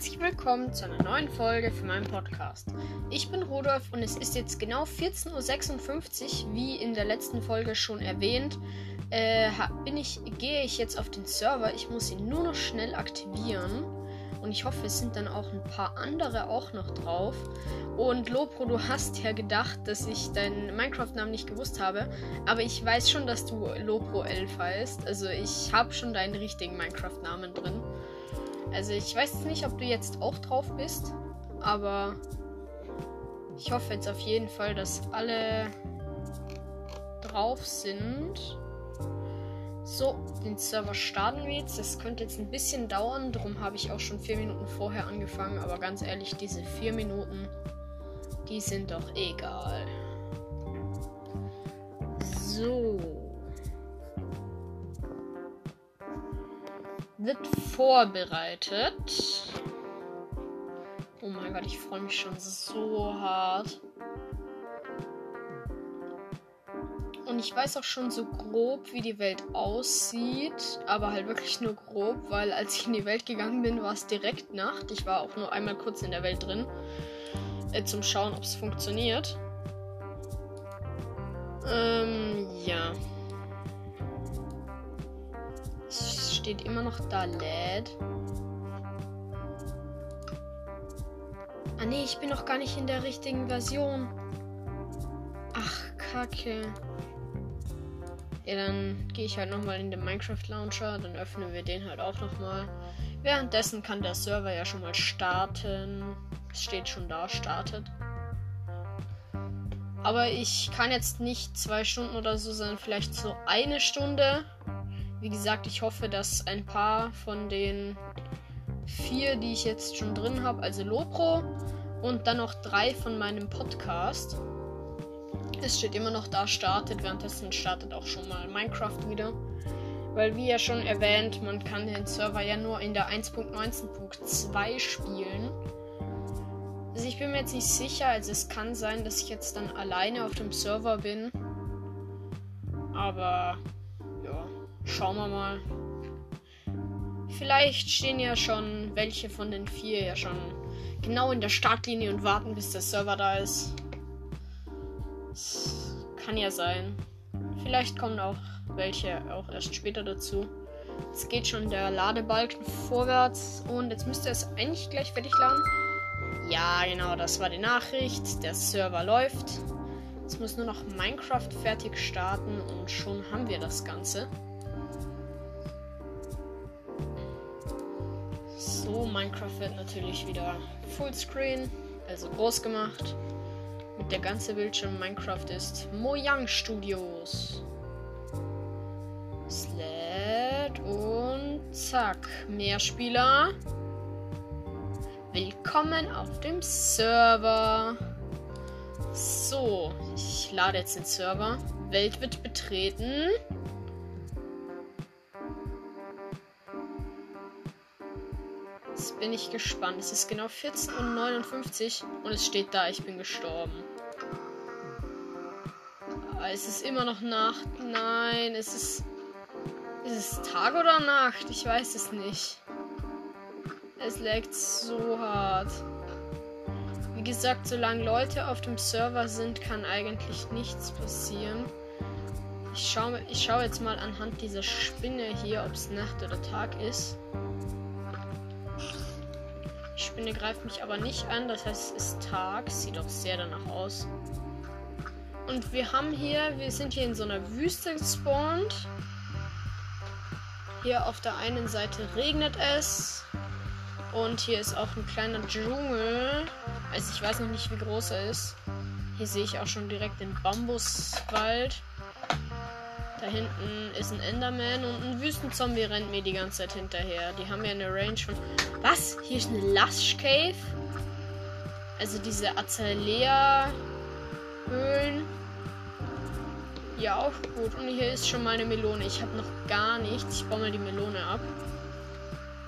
Herzlich willkommen zu einer neuen Folge für meinen Podcast. Ich bin Rudolf und es ist jetzt genau 14.56 Uhr, wie in der letzten Folge schon erwähnt. Äh, bin ich, gehe ich jetzt auf den Server. Ich muss ihn nur noch schnell aktivieren. Und ich hoffe, es sind dann auch ein paar andere auch noch drauf. Und Lopro, du hast ja gedacht, dass ich deinen Minecraft-Namen nicht gewusst habe. Aber ich weiß schon, dass du Lopro 11 heißt. Also ich habe schon deinen richtigen Minecraft-Namen drin. Also ich weiß nicht, ob du jetzt auch drauf bist. Aber ich hoffe jetzt auf jeden Fall, dass alle drauf sind. So, den Server starten wir jetzt. Das könnte jetzt ein bisschen dauern. Darum habe ich auch schon vier Minuten vorher angefangen. Aber ganz ehrlich, diese vier Minuten, die sind doch egal. So. Wird vorbereitet. Oh mein Gott, ich freue mich schon so hart. Und ich weiß auch schon so grob, wie die Welt aussieht. Aber halt wirklich nur grob, weil als ich in die Welt gegangen bin, war es direkt Nacht. Ich war auch nur einmal kurz in der Welt drin. Äh, zum Schauen, ob es funktioniert. Ähm, ja. Es steht immer noch da LED. Ah nee, ich bin noch gar nicht in der richtigen Version. Ach, Kacke. Ja, dann gehe ich halt nochmal in den Minecraft Launcher. Dann öffnen wir den halt auch nochmal. Währenddessen kann der Server ja schon mal starten. Es steht schon da, startet. Aber ich kann jetzt nicht zwei Stunden oder so, sondern vielleicht so eine Stunde. Wie gesagt, ich hoffe, dass ein paar von den vier, die ich jetzt schon drin habe, also Lopro und dann noch drei von meinem Podcast, es steht immer noch da, startet. Währenddessen startet auch schon mal Minecraft wieder. Weil, wie ja schon erwähnt, man kann den Server ja nur in der 1.19.2 spielen. Also ich bin mir jetzt nicht sicher. Also es kann sein, dass ich jetzt dann alleine auf dem Server bin. Aber schauen wir mal. Vielleicht stehen ja schon welche von den vier ja schon genau in der Startlinie und warten, bis der Server da ist. Das kann ja sein. Vielleicht kommen auch welche auch erst später dazu. Jetzt geht schon der Ladebalken vorwärts und jetzt müsste es eigentlich gleich fertig laden. Ja, genau, das war die Nachricht. Der Server läuft. Jetzt muss nur noch Minecraft fertig starten und schon haben wir das Ganze. So, Minecraft wird natürlich wieder Fullscreen, also groß gemacht der ganze Bildschirm Minecraft ist. Mojang Studios. Sled und zack. Mehr Spieler. Willkommen auf dem Server. So, ich lade jetzt den Server. Welt wird betreten. Jetzt bin ich gespannt. Es ist genau 14.59 Uhr und es steht da, ich bin gestorben. Es ist immer noch Nacht. Nein, es ist. Ist es Tag oder Nacht? Ich weiß es nicht. Es leckt so hart. Wie gesagt, solange Leute auf dem Server sind, kann eigentlich nichts passieren. Ich schaue, ich schaue jetzt mal anhand dieser Spinne hier, ob es Nacht oder Tag ist. Spinne greift mich aber nicht an, das heißt es ist Tag. Sieht auch sehr danach aus. Und wir haben hier, wir sind hier in so einer Wüste gespawnt. Hier auf der einen Seite regnet es. Und hier ist auch ein kleiner Dschungel. Also ich weiß noch nicht, wie groß er ist. Hier sehe ich auch schon direkt den Bambuswald. Da hinten ist ein Enderman und ein Wüstenzombie rennt mir die ganze Zeit hinterher. Die haben ja eine Range von. Was? Hier ist eine Lush Cave? Also diese Azalea-Höhlen. Ja, auch gut. Und hier ist schon mal eine Melone. Ich habe noch gar nichts. Ich baue mal die Melone ab.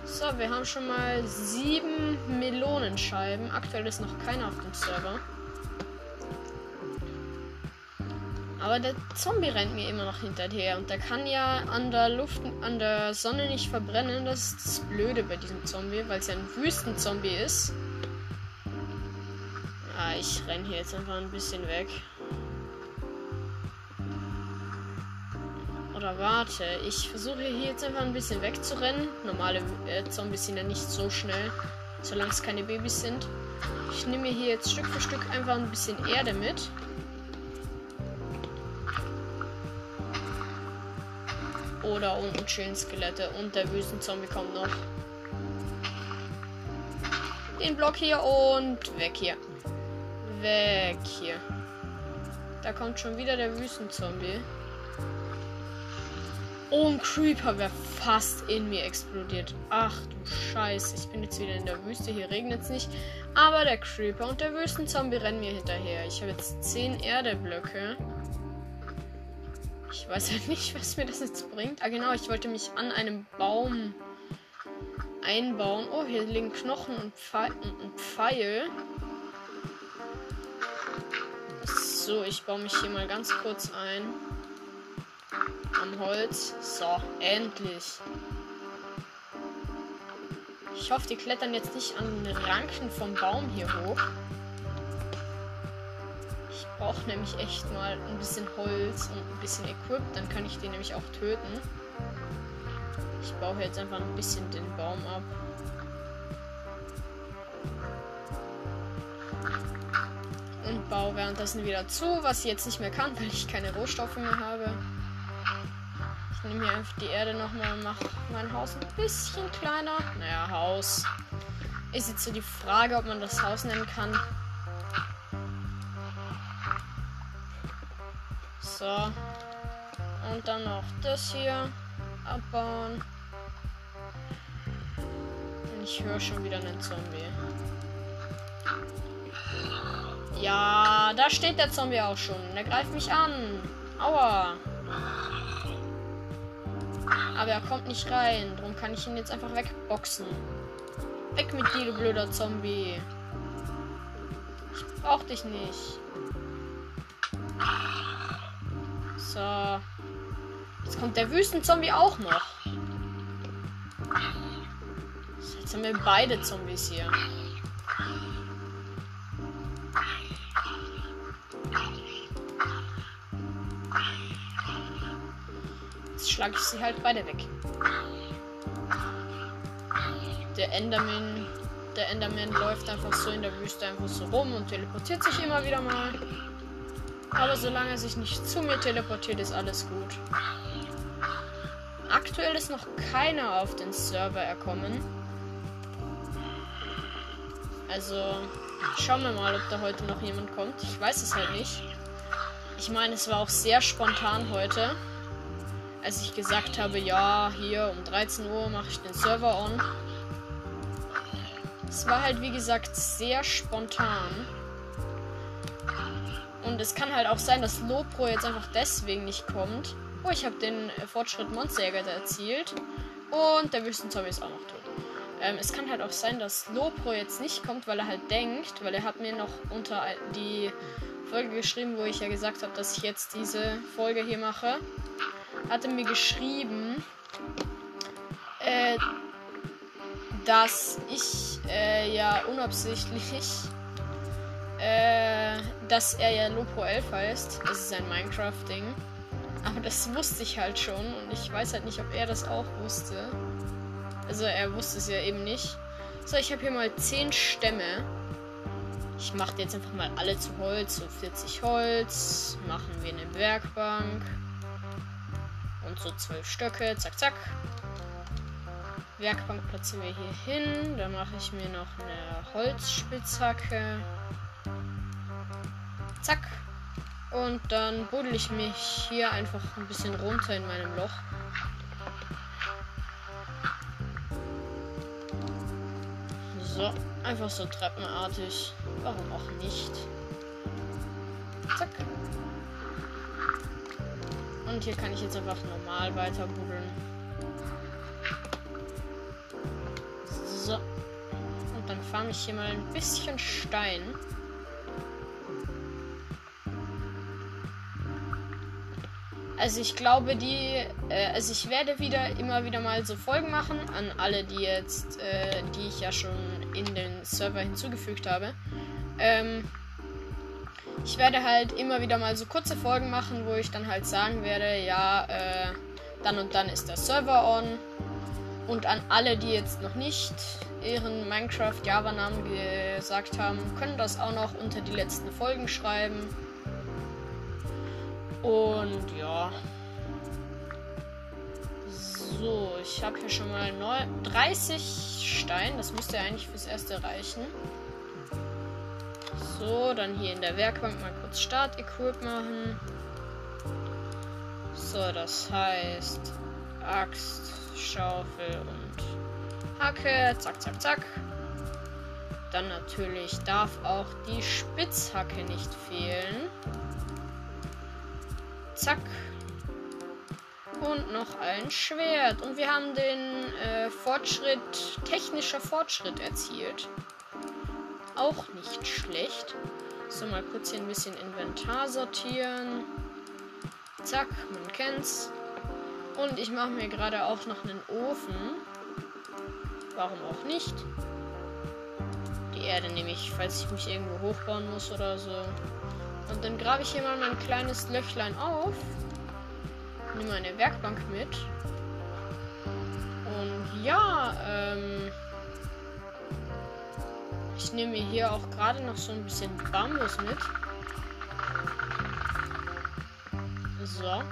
So, wir haben schon mal sieben Melonenscheiben. Aktuell ist noch keiner auf dem Server. Aber der Zombie rennt mir immer noch hinterher und der kann ja an der Luft, an der Sonne nicht verbrennen. Das ist das Blöde bei diesem Zombie, weil es ja ein Wüstenzombie ist. Ah, ich renne hier jetzt einfach ein bisschen weg. Oder warte, ich versuche hier jetzt einfach ein bisschen wegzurennen. Normale äh, Zombies sind ja nicht so schnell, solange es keine Babys sind. Ich nehme hier jetzt Stück für Stück einfach ein bisschen Erde mit. Oder unten chillen Skelette und der Wüstenzombie kommt noch. Den Block hier und weg hier. Weg hier. Da kommt schon wieder der Wüstenzombie. Oh, ein Creeper wäre fast in mir explodiert. Ach du Scheiße, ich bin jetzt wieder in der Wüste. Hier regnet es nicht. Aber der Creeper und der Wüstenzombie rennen mir hinterher. Ich habe jetzt 10 Erdeblöcke. Ich weiß halt nicht, was mir das jetzt bringt. Ah, genau, ich wollte mich an einem Baum einbauen. Oh, hier liegen Knochen und Pfeil. Und Pfeil. So, ich baue mich hier mal ganz kurz ein am Holz. So, endlich. Ich hoffe, die klettern jetzt nicht an den Ranken vom Baum hier hoch. Ich brauche nämlich echt mal ein bisschen Holz und ein bisschen Equip, dann kann ich den nämlich auch töten. Ich baue jetzt einfach ein bisschen den Baum ab. Und baue währenddessen wieder zu, was ich jetzt nicht mehr kann, weil ich keine Rohstoffe mehr habe nehme hier einfach die Erde nochmal und mache mein Haus ein bisschen kleiner. Naja, Haus. Ist jetzt so die Frage, ob man das Haus nennen kann. So. Und dann noch das hier abbauen. Und ich höre schon wieder einen Zombie. Ja, da steht der Zombie auch schon. Der greift mich an. Aua. Aber er kommt nicht rein. Darum kann ich ihn jetzt einfach wegboxen. Weg mit dir, du blöder Zombie. Ich brauch dich nicht. So. Jetzt kommt der Wüstenzombie auch noch. Jetzt haben wir beide Zombies hier. schlage ich sie halt beide weg. Der Enderman, der Enderman läuft einfach so in der Wüste einfach so rum und teleportiert sich immer wieder mal. Aber solange er sich nicht zu mir teleportiert, ist alles gut. Aktuell ist noch keiner auf den Server erkommen. Also schauen wir mal, ob da heute noch jemand kommt. Ich weiß es halt nicht. Ich meine, es war auch sehr spontan heute als ich gesagt habe, ja, hier um 13 Uhr mache ich den Server on. Es war halt, wie gesagt, sehr spontan. Und es kann halt auch sein, dass Lopro jetzt einfach deswegen nicht kommt. Oh, ich habe den Fortschritt Monsterjäger erzielt. Und der Wüstenzombie ist auch noch tot. Ähm, es kann halt auch sein, dass Lopro jetzt nicht kommt, weil er halt denkt, weil er hat mir noch unter die Folge geschrieben, wo ich ja gesagt habe, dass ich jetzt diese Folge hier mache hatte mir geschrieben, äh, dass ich äh, ja unabsichtlich, äh, dass er ja Lopo 11 heißt. Das ist ein Minecraft-Ding. Aber das wusste ich halt schon und ich weiß halt nicht, ob er das auch wusste. Also er wusste es ja eben nicht. So, ich habe hier mal 10 Stämme. Ich mache jetzt einfach mal alle zu Holz. So 40 Holz. Machen wir eine Werkbank. Und so zwölf Stöcke. Zack, zack. Werkbank platzieren wir hier hin. Dann mache ich mir noch eine Holzspitzhacke. Zack. Und dann buddel ich mich hier einfach ein bisschen runter in meinem Loch. So, einfach so treppenartig. Warum auch nicht? Zack. Und hier kann ich jetzt einfach normal weiter buddeln. So. Und dann farme ich hier mal ein bisschen Stein. Also ich glaube, die, äh, also ich werde wieder immer wieder mal so Folgen machen an alle, die jetzt, äh, die ich ja schon in den Server hinzugefügt habe. Ähm, ich werde halt immer wieder mal so kurze Folgen machen, wo ich dann halt sagen werde, ja, äh, dann und dann ist der Server on. Und an alle, die jetzt noch nicht ihren Minecraft-Java-Namen gesagt haben, können das auch noch unter die letzten Folgen schreiben. Und ja. So, ich habe hier schon mal 30 Steine. Das müsste eigentlich fürs erste reichen. So, dann hier in der Werkbank mal kurz Start-Equip machen. So, das heißt Axt, Schaufel und Hacke. Zack, zack, zack. Dann natürlich darf auch die Spitzhacke nicht fehlen. Zack. Und noch ein Schwert. Und wir haben den äh, Fortschritt, technischer Fortschritt erzielt. Auch nicht schlecht. So, mal kurz hier ein bisschen Inventar sortieren. Zack, man kennt's. Und ich mache mir gerade auch noch einen Ofen. Warum auch nicht? Die Erde nehme ich, falls ich mich irgendwo hochbauen muss oder so. Und dann grabe ich hier mal mein kleines Löchlein auf. Nehme eine Werkbank mit. Und ja, ähm. Ich nehme hier auch gerade noch so ein bisschen Bambus mit. So.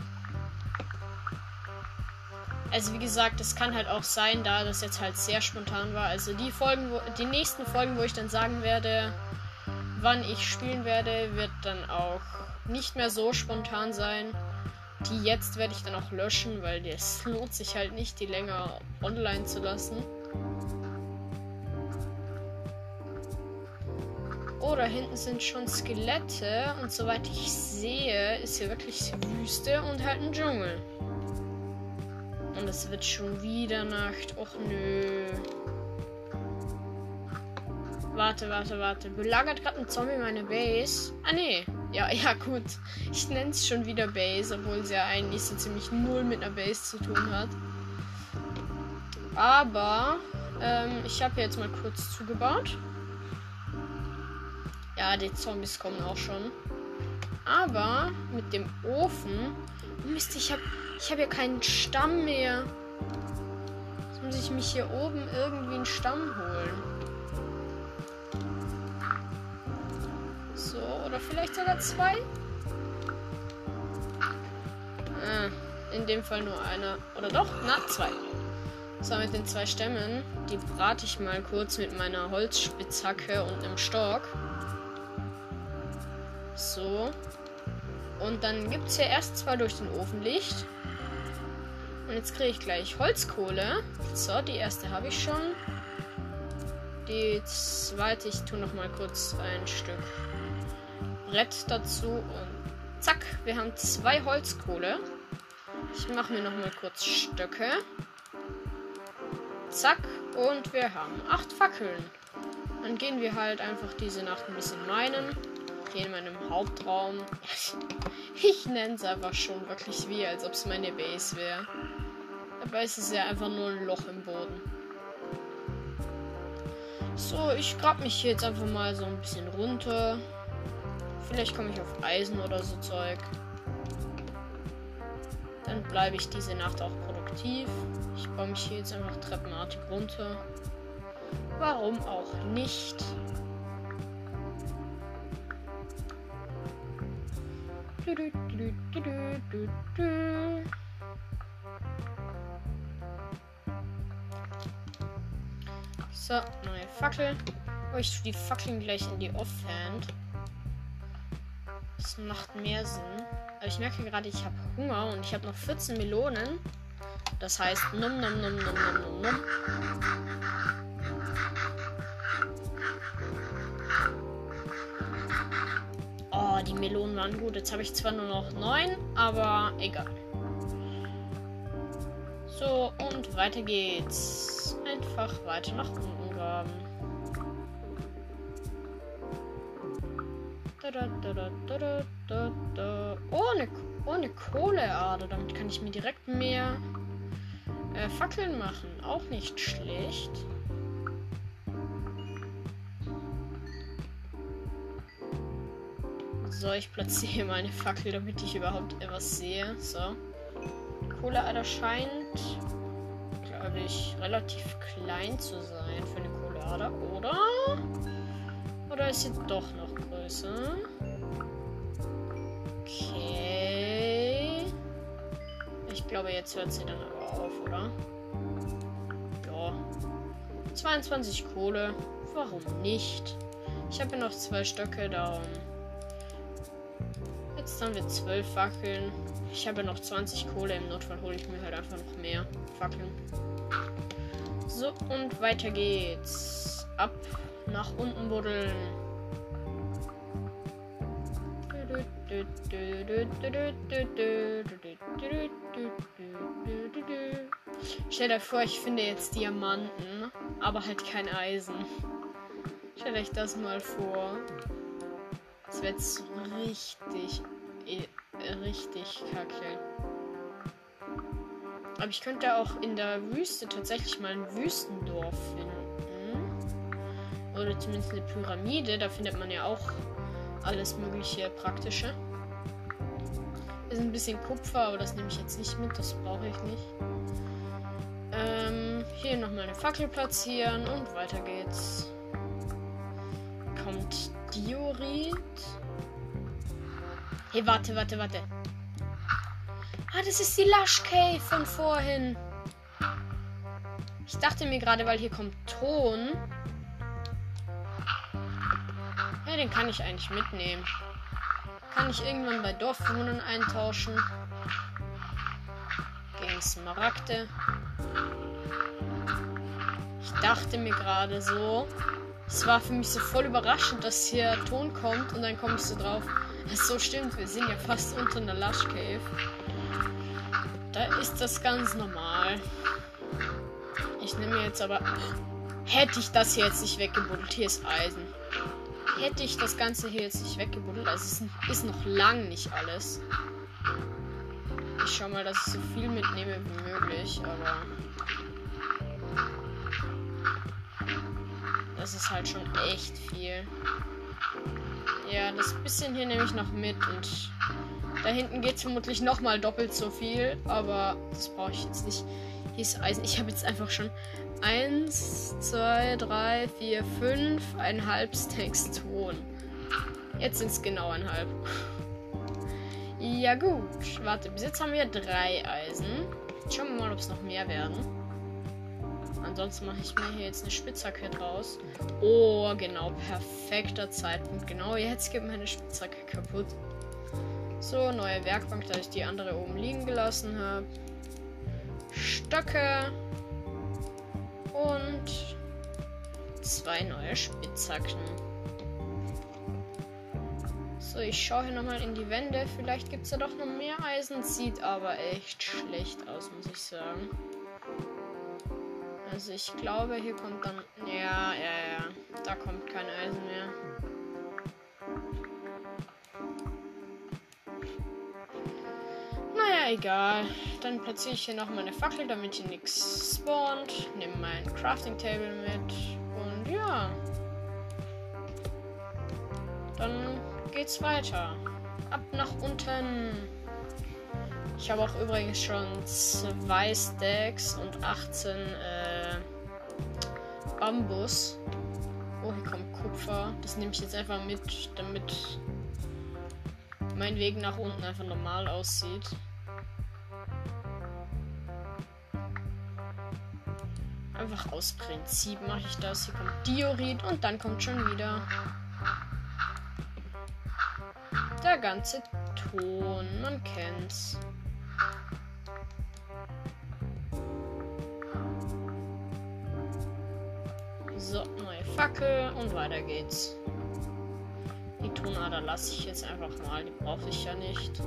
Also wie gesagt, es kann halt auch sein, da das jetzt halt sehr spontan war. Also die Folgen, wo, die nächsten Folgen, wo ich dann sagen werde, wann ich spielen werde, wird dann auch nicht mehr so spontan sein. Die jetzt werde ich dann auch löschen, weil es lohnt sich halt nicht, die länger online zu lassen. Oh, da hinten sind schon Skelette. Und soweit ich sehe, ist hier wirklich Wüste und halt ein Dschungel. Und es wird schon wieder Nacht. Och nö. Warte, warte, warte. Belagert gerade ein Zombie meine Base? Ah, nee. Ja, ja, gut. Ich nenne es schon wieder Base, obwohl sie ja eigentlich so ziemlich null mit einer Base zu tun hat. Aber ähm, ich habe jetzt mal kurz zugebaut. Ja, die Zombies kommen auch schon. Aber mit dem Ofen. Mist, ich habe ich hab ja keinen Stamm mehr. Jetzt muss ich mich hier oben irgendwie einen Stamm holen. Oder vielleicht sogar zwei. Ah, in dem Fall nur einer. Oder doch? Na, zwei. So, mit den zwei Stämmen, die brate ich mal kurz mit meiner Holzspitzhacke und einem Stock. So. Und dann gibt es hier erst zwei durch den Ofenlicht. Und jetzt kriege ich gleich Holzkohle. So, die erste habe ich schon. Die zweite, ich tue noch mal kurz ein Stück Brett dazu und zack, wir haben zwei Holzkohle. Ich mache mir noch mal kurz Stöcke. Zack, und wir haben acht Fackeln. Dann gehen wir halt einfach diese Nacht ein bisschen meinen. Hier in meinem Hauptraum. Ich nenne es einfach schon wirklich wie, als ob es meine Base wäre. Dabei ist es ja einfach nur ein Loch im Boden. So, ich grab mich jetzt einfach mal so ein bisschen runter. Vielleicht komme ich auf Eisen oder so Zeug. Dann bleibe ich diese Nacht auch produktiv. Ich baue mich hier jetzt einfach treppenartig runter. Warum auch nicht? So, neue Fackel. Oh, ich tue die Fackeln gleich in die Offhand. Das macht mehr Sinn. Aber ich merke gerade, ich habe Hunger und ich habe noch 14 Melonen. Das heißt, num num num num num num. Oh, die Melonen waren gut. Jetzt habe ich zwar nur noch 9, aber egal. So, und weiter geht's. Einfach weiter nach unten Da, da, da, da, da, da, da. Oh, eine Oh, eine Kohleader. Damit kann ich mir direkt mehr äh, Fackeln machen. Auch nicht schlecht. So, ich platziere meine Fackel, damit ich überhaupt etwas sehe. So. Kohleader scheint, glaube ich, relativ klein zu sein für eine Kohleader, oder? Oder ist sie doch noch größer? Okay. Ich glaube, jetzt hört sie dann aber auf, oder? Ja. 22 Kohle. Warum nicht? Ich habe ja noch zwei Stöcke, darum. Jetzt haben wir 12 Fackeln. Ich habe ja noch 20 Kohle. Im Notfall hole ich mir halt einfach noch mehr Fackeln. So, und weiter geht's. Ab nach unten buddeln. Stell dir vor, ich finde jetzt Diamanten, aber halt kein Eisen. Stell euch das mal vor. Das wird jetzt richtig, richtig kacke. Aber ich könnte auch in der Wüste tatsächlich mal ein Wüstendorf finden. Oder zumindest eine Pyramide. Da findet man ja auch alles mögliche praktische. Ist ein bisschen Kupfer, aber das nehme ich jetzt nicht mit. Das brauche ich nicht. Ähm, hier nochmal eine Fackel platzieren und weiter geht's. Kommt Diorit. Hey, warte, warte, warte. Ah, das ist die Lush Cave von vorhin. Ich dachte mir gerade, weil hier kommt Ton. Ja, den kann ich eigentlich mitnehmen. Kann ich irgendwann bei Dorfbewohnern eintauschen. Gegen Smaragde. Ich dachte mir gerade so. Es war für mich so voll überraschend, dass hier Ton kommt und dann komme ich so drauf. Es so stimmt, wir sind ja fast unter einer Lush Cave. Da ist das ganz normal. Ich nehme jetzt aber. Hätte ich das jetzt nicht weggebuddelt, hier ist Eisen. Hätte ich das Ganze hier jetzt nicht weggebuddelt, also es ist noch lang nicht alles. Ich schau mal, dass ich so viel mitnehme wie möglich, aber. Das ist halt schon echt viel. Ja, das bisschen hier nehme ich noch mit und da hinten geht es vermutlich nochmal doppelt so viel, aber das brauche ich jetzt nicht. Hier ist Eisen. Ich habe jetzt einfach schon 1, 2, 3, 4, 5, ein halb Stacks Ton. Jetzt sind es genau ein halb. Ja gut, warte, bis jetzt haben wir drei Eisen. Schauen wir mal, ob es noch mehr werden. Ansonsten mache ich mir hier jetzt eine Spitzhacke draus. Oh, genau, perfekter Zeitpunkt. Genau, jetzt geht meine Spitzhacke kaputt. So, neue Werkbank, da ich die andere oben liegen gelassen habe. Stöcke. Und zwei neue Spitzhacken. So, ich schaue hier nochmal in die Wände. Vielleicht gibt es da doch noch mehr Eisen. Sieht aber echt schlecht aus, muss ich sagen. Also ich glaube, hier kommt dann... Ja, ja, ja. Da kommt kein Eisen mehr. Egal. Dann platziere ich hier noch meine Fackel, damit hier nichts spawnt. Nehme mein Crafting Table mit. Und ja. Dann geht's weiter. Ab nach unten. Ich habe auch übrigens schon zwei Stacks und 18 äh, Bambus. Oh, hier kommt Kupfer. Das nehme ich jetzt einfach mit, damit mein Weg nach unten einfach normal aussieht. Einfach aus Prinzip mache ich das. Hier kommt Diorit und dann kommt schon wieder der ganze Ton. Man kennt's. So, neue Fackel und weiter geht's. Die Tonader lasse ich jetzt einfach mal, die brauche ich ja nicht.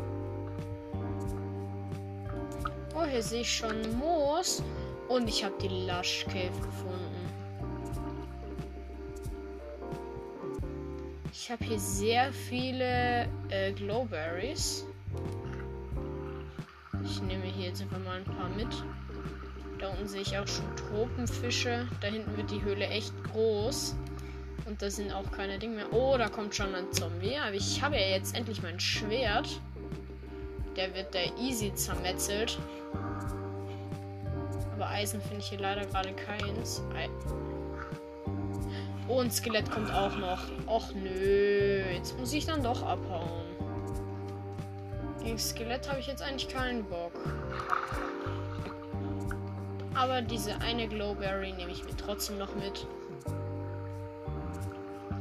Oh, hier sehe ich schon Moos und ich habe die Lush Cave gefunden. Ich habe hier sehr viele äh, Glowberries. Ich nehme hier jetzt einfach mal ein paar mit. Da unten sehe ich auch schon Tropenfische. Da hinten wird die Höhle echt groß. Und da sind auch keine Dinge mehr. Oh, da kommt schon ein Zombie. Aber ich habe ja jetzt endlich mein Schwert. Der wird der easy zermetzelt. Eisen finde ich hier leider gerade keins. Oh, ein Skelett kommt auch noch. Och nö. Jetzt muss ich dann doch abhauen. Gegen Skelett habe ich jetzt eigentlich keinen Bock. Aber diese eine Glowberry nehme ich mir trotzdem noch mit.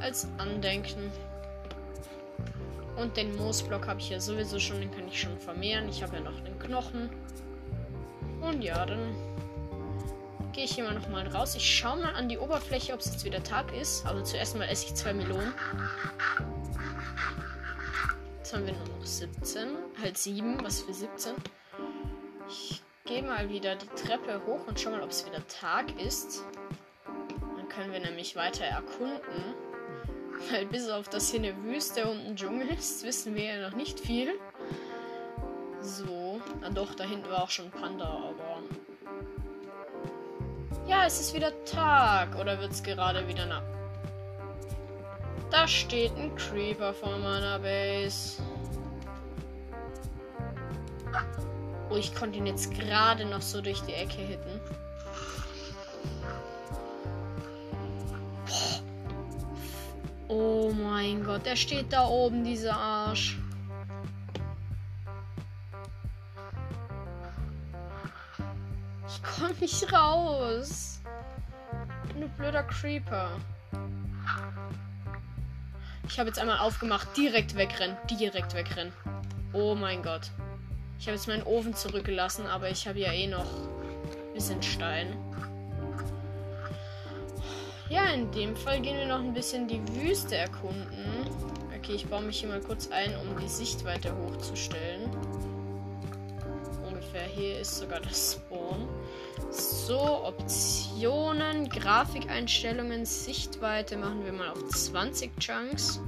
Als Andenken. Und den Moosblock habe ich ja sowieso schon, den kann ich schon vermehren. Ich habe ja noch den Knochen. Und ja, dann gehe ich hier mal nochmal raus. Ich schaue mal an die Oberfläche, ob es jetzt wieder Tag ist. Aber zuerst mal esse ich zwei Melonen. Jetzt haben wir nur noch 17. Halt 7, was für 17. Ich gehe mal wieder die Treppe hoch und schau mal, ob es wieder Tag ist. Dann können wir nämlich weiter erkunden. Weil bis auf das hier eine Wüste und ein Dschungel ist, wissen wir ja noch nicht viel. So. Na doch, da hinten war auch schon ein Panda, aber. Ja, es ist wieder Tag. Oder wird es gerade wieder Nacht? Da steht ein Creeper vor meiner Base. Oh, ich konnte ihn jetzt gerade noch so durch die Ecke hitten. Oh mein Gott, der steht da oben, dieser Arsch. Nicht raus. Du blöder Creeper. Ich habe jetzt einmal aufgemacht. Direkt wegrennen. Direkt wegrennen. Oh mein Gott. Ich habe jetzt meinen Ofen zurückgelassen, aber ich habe ja eh noch ein bisschen Stein. Ja, in dem Fall gehen wir noch ein bisschen die Wüste erkunden. Okay, ich baue mich hier mal kurz ein, um die Sichtweite hochzustellen. Ungefähr hier ist sogar das Spawn. So, Optionen, Grafikeinstellungen, Sichtweite machen wir mal auf 20 Chunks.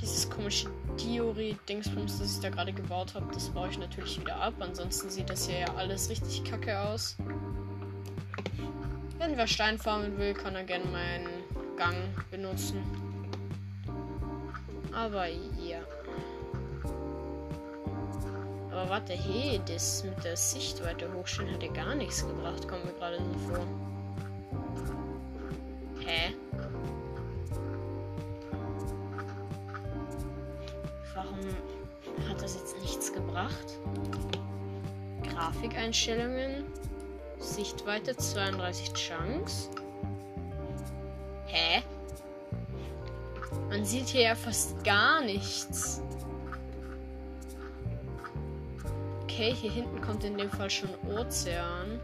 Dieses komische Diori-Dingsbums, das ich da gerade gebaut habe, das baue ich natürlich wieder ab. Ansonsten sieht das hier ja alles richtig kacke aus. Wenn wer Stein farmen will, kann er gerne meinen Gang benutzen. Aber ja. Aber warte, hey, das mit der Sichtweite hochstellen hat ja gar nichts gebracht, kommt mir gerade so vor. Hä? Warum hat das jetzt nichts gebracht? Grafikeinstellungen. Sichtweite 32 Chunks. Hä? Man sieht hier ja fast gar nichts. Okay, hier hinten kommt in dem Fall schon Ozean.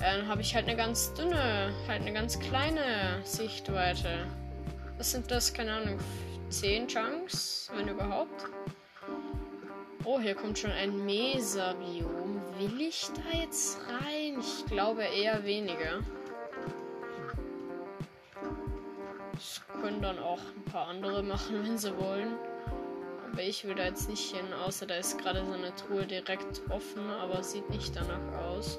Dann habe ich halt eine ganz dünne, halt eine ganz kleine Sichtweite. Was sind das? Keine Ahnung. 10 Chunks, wenn überhaupt. Oh, hier kommt schon ein Mesa-Biom. Will ich da jetzt rein? Ich glaube eher weniger. Das können dann auch ein paar andere machen, wenn sie wollen. Aber ich will da jetzt nicht hin, außer da ist gerade so eine Truhe direkt offen, aber sieht nicht danach aus.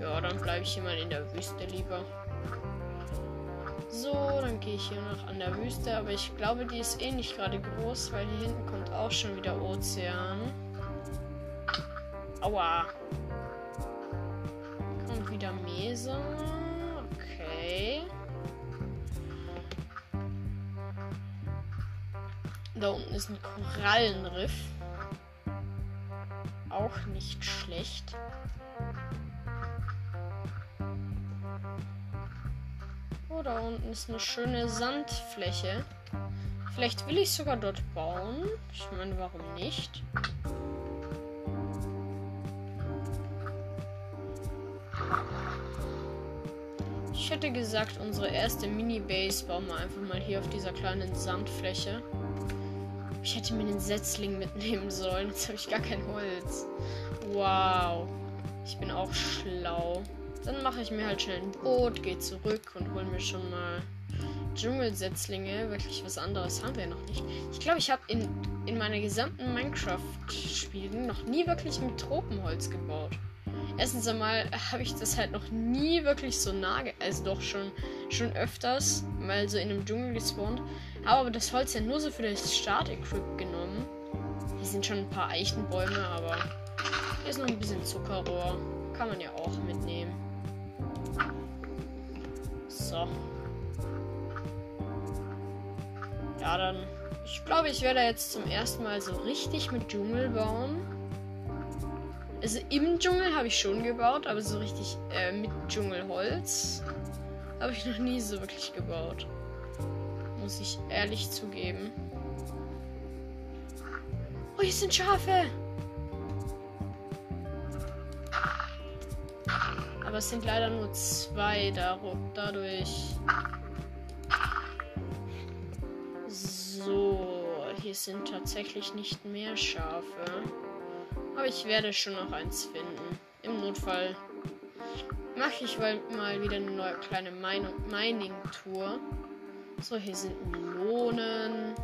Ja, dann bleibe ich hier mal in der Wüste lieber. So, dann gehe ich hier noch an der Wüste, aber ich glaube, die ist eh nicht gerade groß, weil hier hinten kommt auch schon wieder Ozean. Aua. Kommt wieder Mesa. Okay. Da unten ist ein Korallenriff. Auch nicht schlecht. Oh, da unten ist eine schöne Sandfläche. Vielleicht will ich sogar dort bauen. Ich meine, warum nicht? Ich hätte gesagt, unsere erste Mini-Base bauen wir einfach mal hier auf dieser kleinen Sandfläche. Ich hätte mir den Setzling mitnehmen sollen. Jetzt habe ich gar kein Holz. Wow. Ich bin auch schlau. Dann mache ich mir halt schnell ein Boot, gehe zurück und hole mir schon mal Dschungelsetzlinge. Wirklich was anderes haben wir noch nicht. Ich glaube, ich habe in in meiner gesamten Minecraft-Spielen noch nie wirklich mit Tropenholz gebaut. Erstens einmal habe ich das halt noch nie wirklich so nah, also doch schon, schon öfters mal so in einem Dschungel gespawnt. Aber das Holz ja nur so für das Start-Equip genommen. Hier sind schon ein paar Eichenbäume, aber hier ist noch ein bisschen Zuckerrohr. Kann man ja auch mitnehmen. So. Ja, dann. Ich glaube, ich werde jetzt zum ersten Mal so richtig mit Dschungel bauen. Also im Dschungel habe ich schon gebaut, aber so richtig äh, mit Dschungelholz habe ich noch nie so wirklich gebaut. Muss ich ehrlich zugeben. Oh, hier sind Schafe. Aber es sind leider nur zwei dadurch. So, hier sind tatsächlich nicht mehr Schafe. Aber ich werde schon noch eins finden. Im Notfall mache ich mal wieder eine neue kleine Mining-Tour. So, hier sind Melonen.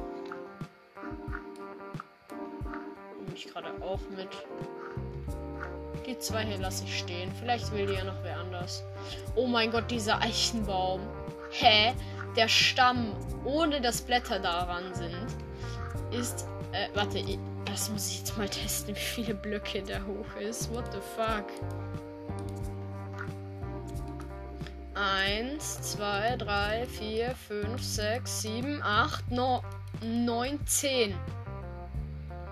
Nehme ich gerade auch mit. Die zwei hier lasse ich stehen. Vielleicht will die ja noch wer anders. Oh mein Gott, dieser Eichenbaum. Hä? Der Stamm, ohne dass Blätter daran sind, ist. Äh, warte, das muss ich jetzt mal testen, wie viele Blöcke der hoch ist. What the fuck? Eins, zwei, drei, vier, fünf, sechs, sieben, acht, neun, zehn.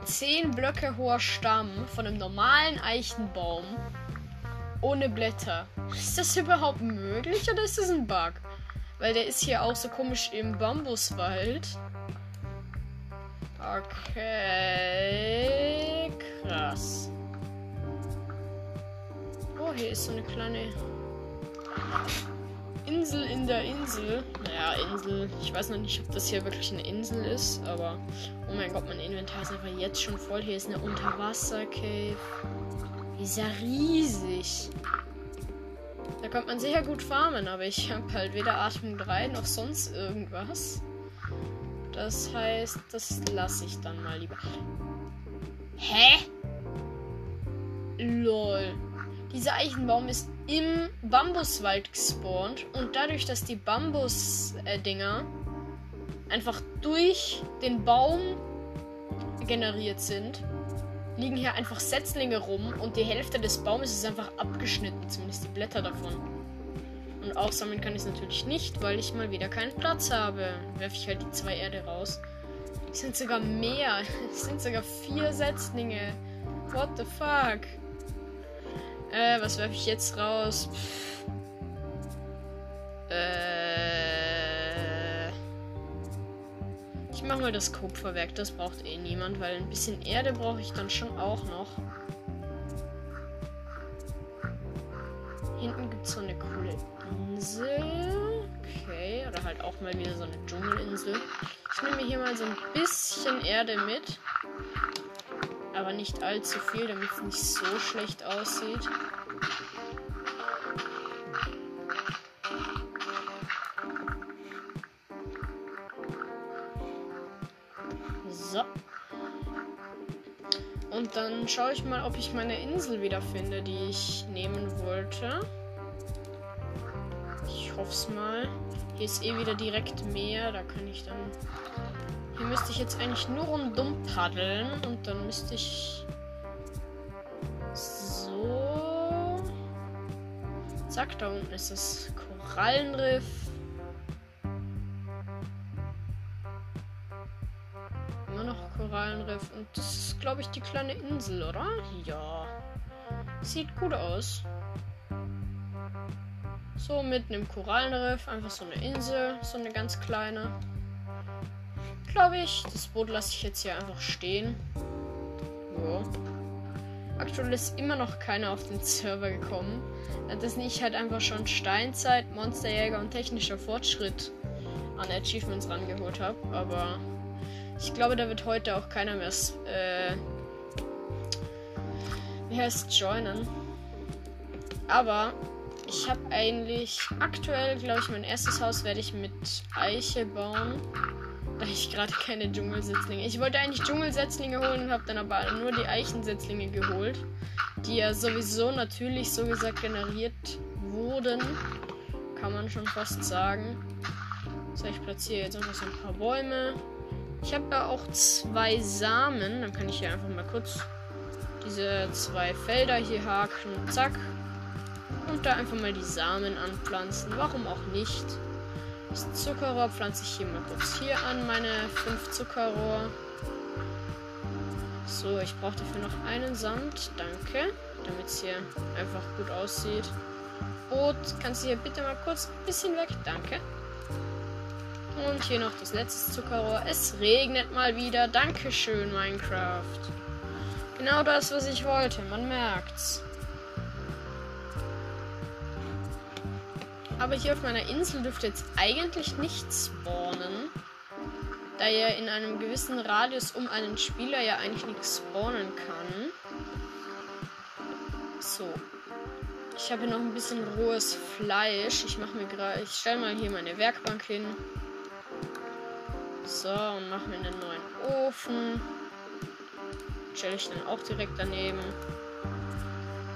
Zehn Blöcke hoher Stamm von einem normalen Eichenbaum ohne Blätter. Ist das überhaupt möglich oder ist das ein Bug? Weil der ist hier auch so komisch im Bambuswald. Okay. Krass. Oh, hier ist so eine kleine Insel in der Insel. Naja, Insel. Ich weiß noch nicht, ob das hier wirklich eine Insel ist, aber. Oh mein Gott, mein Inventar ist einfach jetzt schon voll. Hier ist eine Unterwasser-Cave. Die ist ja riesig. Da könnte man sicher gut farmen, aber ich habe halt weder Atmung 3 noch sonst irgendwas. Das heißt, das lasse ich dann mal lieber. Hä? Lol. Dieser Eichenbaum ist im Bambuswald gespawnt und dadurch, dass die Bambus-Dinger einfach durch den Baum generiert sind, liegen hier einfach Setzlinge rum und die Hälfte des Baumes ist einfach abgeschnitten, zumindest die Blätter davon. Und aufsammeln kann ich es natürlich nicht, weil ich mal wieder keinen Platz habe. Werfe ich halt die zwei Erde raus. Es sind sogar mehr. Es sind sogar vier Setzlinge. What the fuck? Äh, was werfe ich jetzt raus? Pff. Äh. Ich mache mal das Kupferwerk. Das braucht eh niemand, weil ein bisschen Erde brauche ich dann schon auch noch. Hinten gibt es so eine coole Insel. Okay, oder halt auch mal wieder so eine Dschungelinsel. Ich nehme hier mal so ein bisschen Erde mit. Aber nicht allzu viel, damit es nicht so schlecht aussieht. So. Und dann schaue ich mal, ob ich meine Insel wieder finde, die ich nehmen wollte hoffe es mal. Hier ist eh wieder direkt Meer. Da kann ich dann. Hier müsste ich jetzt eigentlich nur rundum paddeln. Und dann müsste ich. So. Zack, da unten ist das Korallenriff. Immer noch Korallenriff. Und das ist, glaube ich, die kleine Insel, oder? Ja. Sieht gut aus. So mitten im Korallenriff, einfach so eine Insel, so eine ganz kleine. Glaube ich. Das Boot lasse ich jetzt hier einfach stehen. So. Aktuell ist immer noch keiner auf den Server gekommen. Das nicht halt einfach schon Steinzeit, Monsterjäger und technischer Fortschritt an Achievements rangeholt habe. Aber ich glaube, da wird heute auch keiner mehr. Äh, wie heißt joinen? Aber ich habe eigentlich aktuell, glaube ich, mein erstes Haus werde ich mit Eiche bauen. Da ich gerade keine Dschungelsetzlinge. Ich wollte eigentlich Dschungelsetzlinge holen und habe dann aber nur die Eichensetzlinge geholt. Die ja sowieso natürlich so gesagt generiert wurden. Kann man schon fast sagen. So, ich platziere jetzt einfach so ein paar Bäume. Ich habe da auch zwei Samen. Dann kann ich hier einfach mal kurz diese zwei Felder hier haken. Zack. Und da einfach mal die Samen anpflanzen. Warum auch nicht? Das Zuckerrohr pflanze ich hier mal kurz hier an. Meine fünf Zuckerrohr. So, ich brauche dafür noch einen Sand. Danke. Damit es hier einfach gut aussieht. Boot, kannst du hier bitte mal kurz ein bisschen weg? Danke. Und hier noch das letzte Zuckerrohr. Es regnet mal wieder. Dankeschön, Minecraft. Genau das, was ich wollte. Man merkt's. Aber hier auf meiner Insel dürfte jetzt eigentlich nichts spawnen. Da ja in einem gewissen Radius um einen Spieler ja eigentlich nichts spawnen kann. So. Ich habe hier noch ein bisschen rohes Fleisch. Ich mache mir gerade. Ich stelle mal hier meine Werkbank hin. So, und mache mir einen neuen Ofen. Stelle ich dann auch direkt daneben.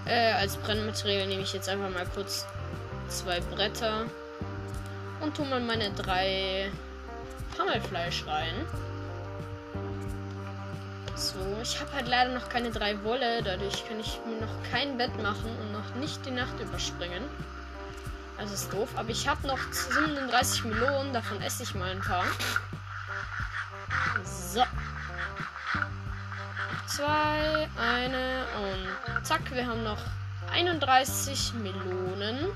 Äh, als Brennmaterial nehme ich jetzt einfach mal kurz zwei Bretter. Und tue mal meine drei Hammelfleisch rein. So, ich habe halt leider noch keine drei Wolle. Dadurch kann ich mir noch kein Bett machen und noch nicht die Nacht überspringen. Das ist doof. Aber ich habe noch 37 Melonen. Davon esse ich mal ein paar. So. Zwei, eine und zack, wir haben noch 31 Melonen.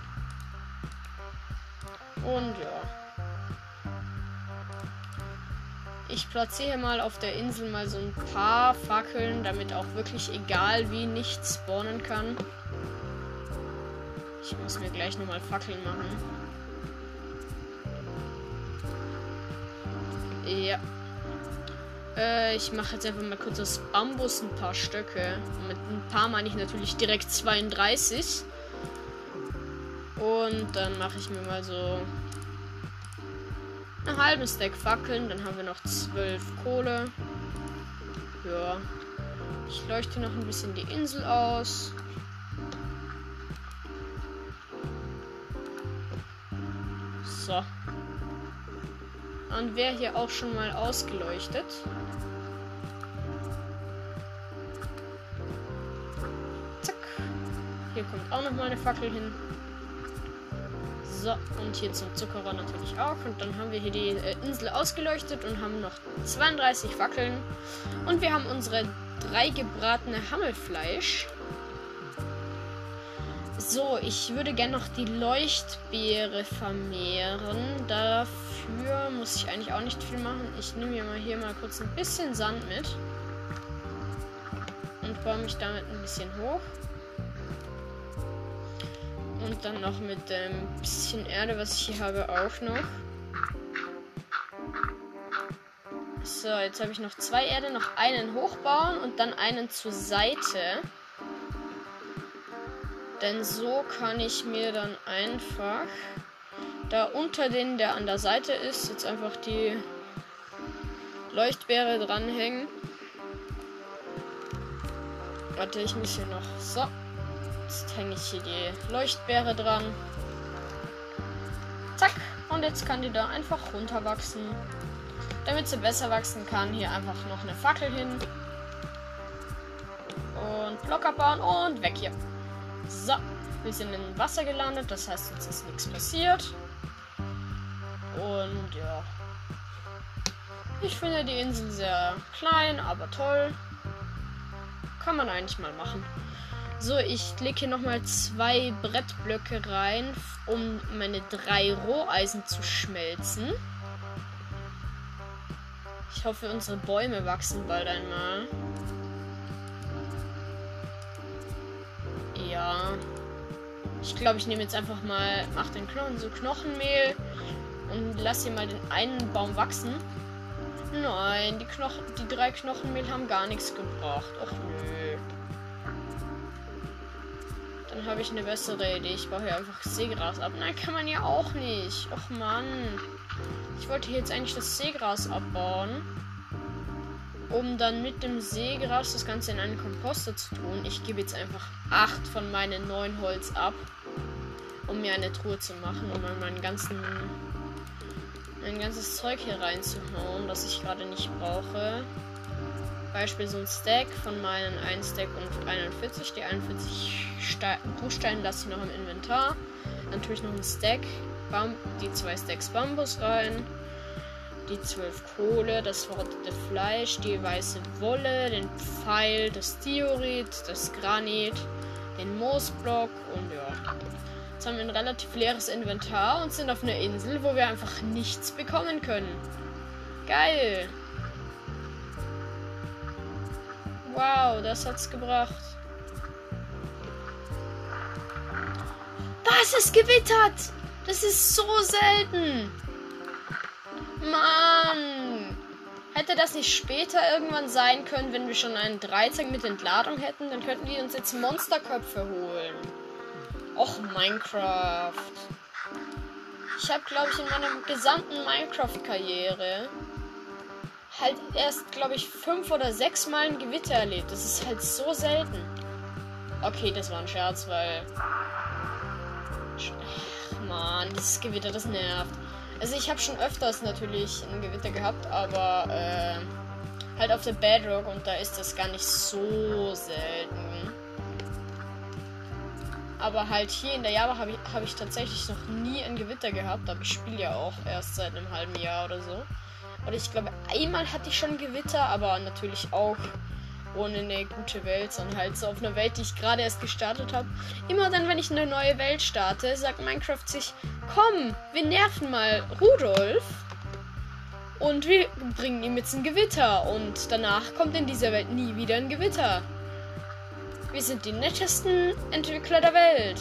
Und ja. Ich platziere mal auf der Insel mal so ein paar Fackeln, damit auch wirklich egal wie nichts spawnen kann. Ich muss mir gleich nochmal Fackeln machen. Ja. Äh, ich mache jetzt einfach mal kurz aus Bambus ein paar Stöcke. Mit ein paar meine ich natürlich direkt 32. Und dann mache ich mir mal so einen halben Stack Fackeln. Dann haben wir noch 12 Kohle. Ja. Ich leuchte noch ein bisschen die Insel aus. So. Und wäre hier auch schon mal ausgeleuchtet. Zack. Hier kommt auch noch mal eine Fackel hin. So, und hier zum Zuckerrohr natürlich auch. Und dann haben wir hier die äh, Insel ausgeleuchtet und haben noch 32 Fackeln. Und wir haben unsere drei gebratene Hammelfleisch. So, ich würde gerne noch die Leuchtbeere vermehren. Dafür muss ich eigentlich auch nicht viel machen. Ich nehme mir mal hier mal kurz ein bisschen Sand mit. Und baue mich damit ein bisschen hoch. Und dann noch mit dem bisschen Erde, was ich hier habe, auch noch. So, jetzt habe ich noch zwei Erde, noch einen hochbauen und dann einen zur Seite. Denn so kann ich mir dann einfach da unter den, der an der Seite ist, jetzt einfach die Leuchtbeere dranhängen. Warte, ich muss hier noch. So. Jetzt hänge ich hier die Leuchtbeere dran. Zack. Und jetzt kann die da einfach runterwachsen. Damit sie besser wachsen kann, hier einfach noch eine Fackel hin. Und Block abbauen und weg hier. So. Wir sind in Wasser gelandet, das heißt, jetzt ist nichts passiert. Und ja. Ich finde die Insel sehr klein, aber toll. Kann man eigentlich mal machen. So, ich lege hier nochmal zwei Brettblöcke rein, um meine drei Roheisen zu schmelzen. Ich hoffe, unsere Bäume wachsen bald einmal. Ja. Ich glaube, ich nehme jetzt einfach mal, mach den Knochen, so Knochenmehl und lass hier mal den einen Baum wachsen. Nein, die Knochen, die drei Knochenmehl haben gar nichts gebracht. Och nö. Dann habe ich eine bessere Idee. Ich baue hier einfach Seegras ab. Nein, kann man ja auch nicht. Och Mann. Ich wollte hier jetzt eigentlich das Seegras abbauen. Um dann mit dem Seegras das Ganze in einen Komposter zu tun. Ich gebe jetzt einfach 8 von meinen 9 Holz ab. Um mir eine Truhe zu machen. Um meinen ganzen. Mein ganzes Zeug hier reinzuhauen, das ich gerade nicht brauche. Beispiel so ein Stack von meinen 1 Stack und 41. Die 41 Bruchsteine lasse ich noch im Inventar. Natürlich noch ein Stack. Bam die zwei Stacks Bambus rein die zwölf Kohle, das verrottete Fleisch, die weiße Wolle, den Pfeil, das Diorit, das Granit, den Moosblock und ja. Jetzt haben wir ein relativ leeres Inventar und sind auf einer Insel, wo wir einfach nichts bekommen können. Geil. Wow, das hat's gebracht. Was ist gewittert? Das ist so selten. Mann! Hätte das nicht später irgendwann sein können, wenn wir schon einen Dreizack mit Entladung hätten, dann könnten wir uns jetzt Monsterköpfe holen. Och, Minecraft. Ich habe, glaube ich, in meiner gesamten Minecraft-Karriere halt erst, glaube ich, fünf oder sechs Mal ein Gewitter erlebt. Das ist halt so selten. Okay, das war ein Scherz, weil. Ach, Mann, dieses Gewitter, das nervt. Also ich habe schon öfters natürlich ein Gewitter gehabt, aber äh, halt auf der Bedrock und da ist das gar nicht so selten. Aber halt hier in der Java habe ich, hab ich tatsächlich noch nie ein Gewitter gehabt, aber ich spiele ja auch erst seit einem halben Jahr oder so. Und ich glaube, einmal hatte ich schon Gewitter, aber natürlich auch ohne eine gute Welt, sondern halt so auf einer Welt, die ich gerade erst gestartet habe. Immer dann, wenn ich eine neue Welt starte, sagt Minecraft sich, komm, wir nerven mal Rudolf und wir bringen ihm jetzt ein Gewitter und danach kommt in dieser Welt nie wieder ein Gewitter. Wir sind die nettesten Entwickler der Welt.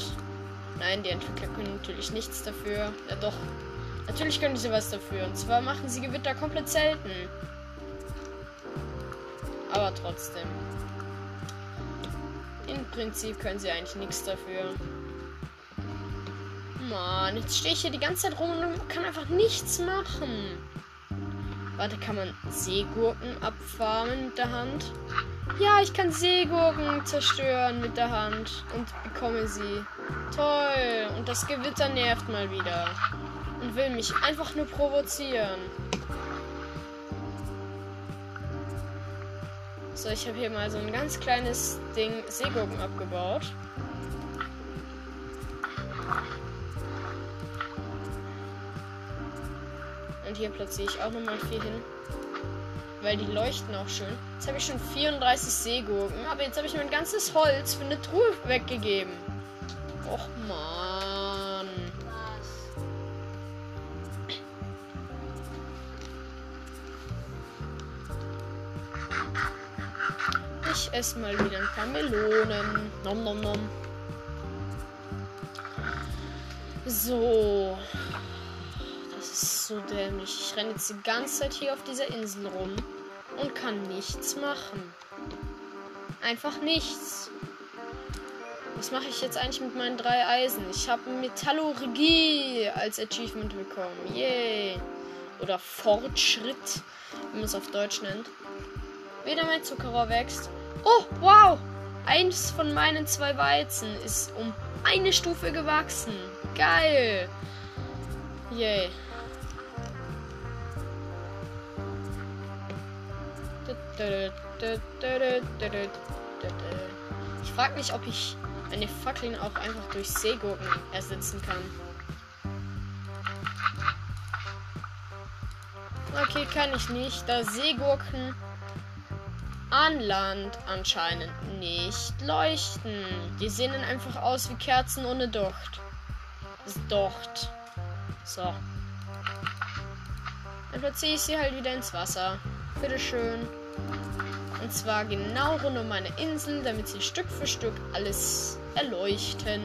Nein, die Entwickler können natürlich nichts dafür. Ja doch. Natürlich können sie was dafür. Und zwar machen sie Gewitter komplett selten. Aber trotzdem. Im Prinzip können sie eigentlich nichts dafür. Mann, jetzt stehe ich hier die ganze Zeit rum und kann einfach nichts machen. Warte, kann man Seegurken abfarmen mit der Hand? Ja, ich kann Seegurken zerstören mit der Hand und bekomme sie. Toll. Und das Gewitter nervt mal wieder. Und will mich einfach nur provozieren. So, ich habe hier mal so ein ganz kleines Ding Seegurken abgebaut. Und hier platziere ich auch nochmal vier hin. Weil die leuchten auch schön. Jetzt habe ich schon 34 Seegurken. Aber jetzt habe ich mein ganzes Holz für eine Truhe weggegeben. Och man. Ich esse mal wieder ein paar Melonen. Nom nom nom. So so dämlich. Ich renne jetzt die ganze Zeit hier auf dieser Insel rum und kann nichts machen. Einfach nichts. Was mache ich jetzt eigentlich mit meinen drei Eisen? Ich habe Metallurgie als Achievement bekommen. Yay. Oder Fortschritt, wie man es auf Deutsch nennt. Wieder mein Zuckerrohr wächst. Oh, wow. Eins von meinen zwei Weizen ist um eine Stufe gewachsen. Geil. Yay. Ich frage mich, ob ich meine Fackeln auch einfach durch Seegurken ersetzen kann. Okay, kann ich nicht, da Seegurken an Land anscheinend nicht leuchten. Die sehen dann einfach aus wie Kerzen ohne Docht. Docht. So. Dann platziere ich sie halt wieder ins Wasser. Bitteschön. Und zwar genau rund um meine Insel, damit sie Stück für Stück alles erleuchten.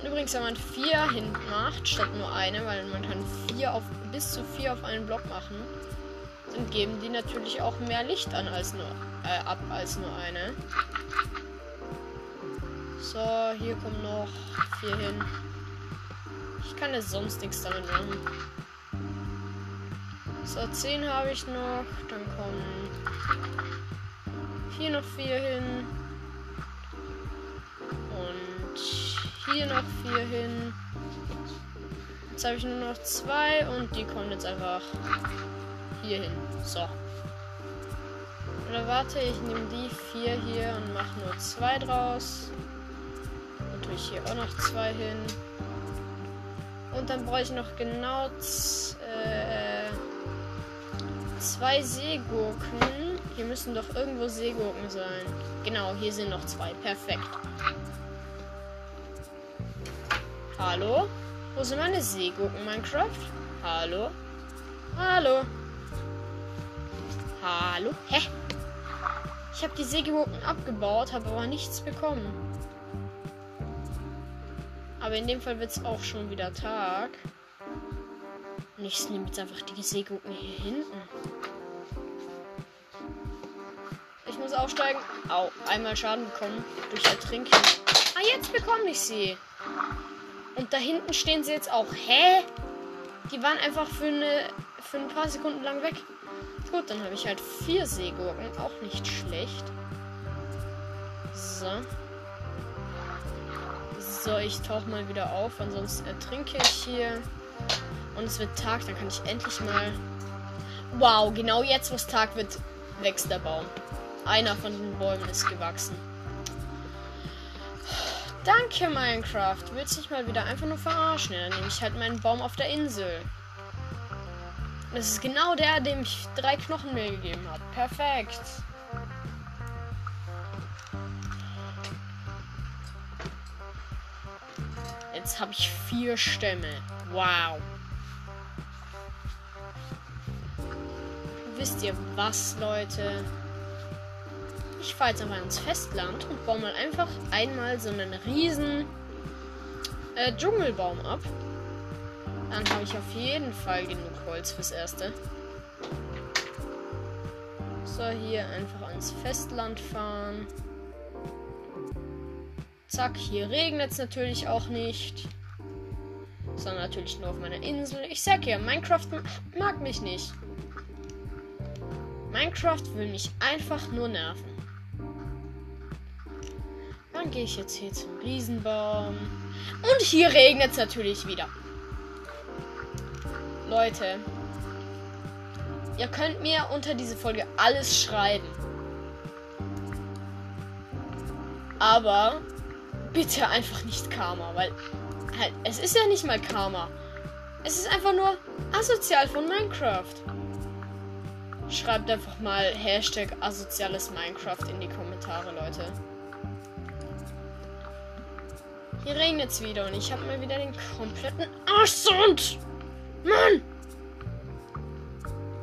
Und übrigens, wenn man vier hinten macht, statt nur eine, weil man kann vier auf, bis zu vier auf einen Block machen, dann geben die natürlich auch mehr Licht an als nur, äh, ab als nur eine. So, hier kommen noch vier hin. Ich kann jetzt sonst nichts damit machen. So, 10 habe ich noch. Dann kommen hier noch 4 hin. Und hier noch 4 hin. Jetzt habe ich nur noch 2 und die kommen jetzt einfach hier hin. So. Oder warte, ich nehme die 4 hier und mache nur 2 draus. Und tue ich hier auch noch 2 hin. Und dann brauche ich noch genau äh, zwei Seegurken. Hier müssen doch irgendwo Seegurken sein. Genau, hier sind noch zwei. Perfekt. Hallo? Wo sind meine Seegurken, Minecraft? Hallo? Hallo? Hallo? Hä? Ich habe die Seegurken abgebaut, habe aber nichts bekommen. Aber in dem Fall wird es auch schon wieder Tag. Und ich nehme jetzt einfach die Seegurken hier hinten. Ich muss aufsteigen. Au, einmal Schaden bekommen durch Ertrinken. Ah, jetzt bekomme ich sie. Und da hinten stehen sie jetzt auch. Hä? Die waren einfach für, eine, für ein paar Sekunden lang weg. Gut, dann habe ich halt vier Seegurken. Auch nicht schlecht. So. So, ich tauche mal wieder auf, ansonsten ertrinke ich hier. Und es wird Tag, dann kann ich endlich mal. Wow, genau jetzt, wo es Tag wird, wächst der Baum. Einer von den Bäumen ist gewachsen. Danke, Minecraft. Willst dich mal wieder einfach nur verarschen? Dann nehme ich halt meinen Baum auf der Insel. Das ist genau der, dem ich drei Knochen mehr gegeben habe. Perfekt. Jetzt habe ich vier Stämme. Wow. Wisst ihr was, Leute? Ich fahre jetzt einfach ins Festland und baue mal einfach einmal so einen riesen äh, Dschungelbaum ab. Dann habe ich auf jeden Fall genug Holz fürs Erste. So, hier einfach ans Festland fahren. Zack, hier regnet es natürlich auch nicht. Sondern natürlich nur auf meiner Insel. Ich sag ja, Minecraft mag mich nicht. Minecraft will mich einfach nur nerven. Dann gehe ich jetzt hier zum Riesenbaum. Und hier regnet es natürlich wieder. Leute, ihr könnt mir unter diese Folge alles schreiben. Aber bitte einfach nicht Karma, weil halt, es ist ja nicht mal Karma. Es ist einfach nur asozial von Minecraft. Schreibt einfach mal Hashtag asoziales Minecraft in die Kommentare, Leute. Hier regnet es wieder und ich habe mal wieder den kompletten Arschsund. Mann!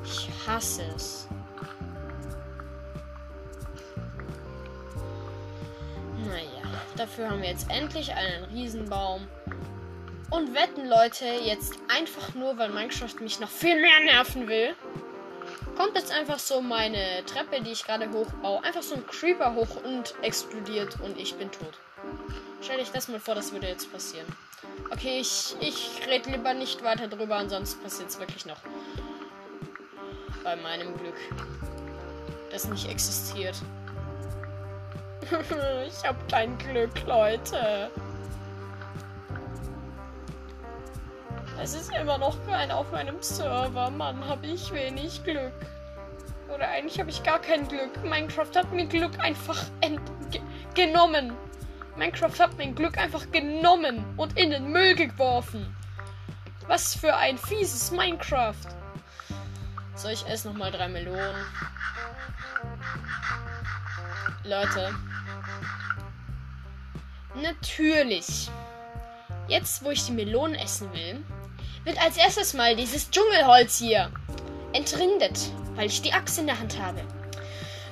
Ich hasse es. Dafür haben wir jetzt endlich einen Riesenbaum. Und wetten, Leute, jetzt einfach nur, weil Minecraft mich noch viel mehr nerven will, kommt jetzt einfach so meine Treppe, die ich gerade hochbaue, einfach so ein Creeper hoch und explodiert und ich bin tot. Stell dich das mal vor, das würde jetzt passieren. Okay, ich, ich rede lieber nicht weiter drüber, ansonsten passiert es wirklich noch. Bei meinem Glück. Das nicht existiert. ich hab kein Glück, Leute. Es ist immer noch kein auf meinem Server. Mann, habe ich wenig Glück. Oder eigentlich habe ich gar kein Glück. Minecraft hat mir Glück einfach genommen. Minecraft hat mein Glück einfach genommen und in den Müll geworfen. Was für ein fieses Minecraft. So, ich esse nochmal drei Melonen. Leute, Natürlich. Jetzt, wo ich die Melonen essen will, wird als erstes mal dieses Dschungelholz hier entrindet, weil ich die Axt in der Hand habe.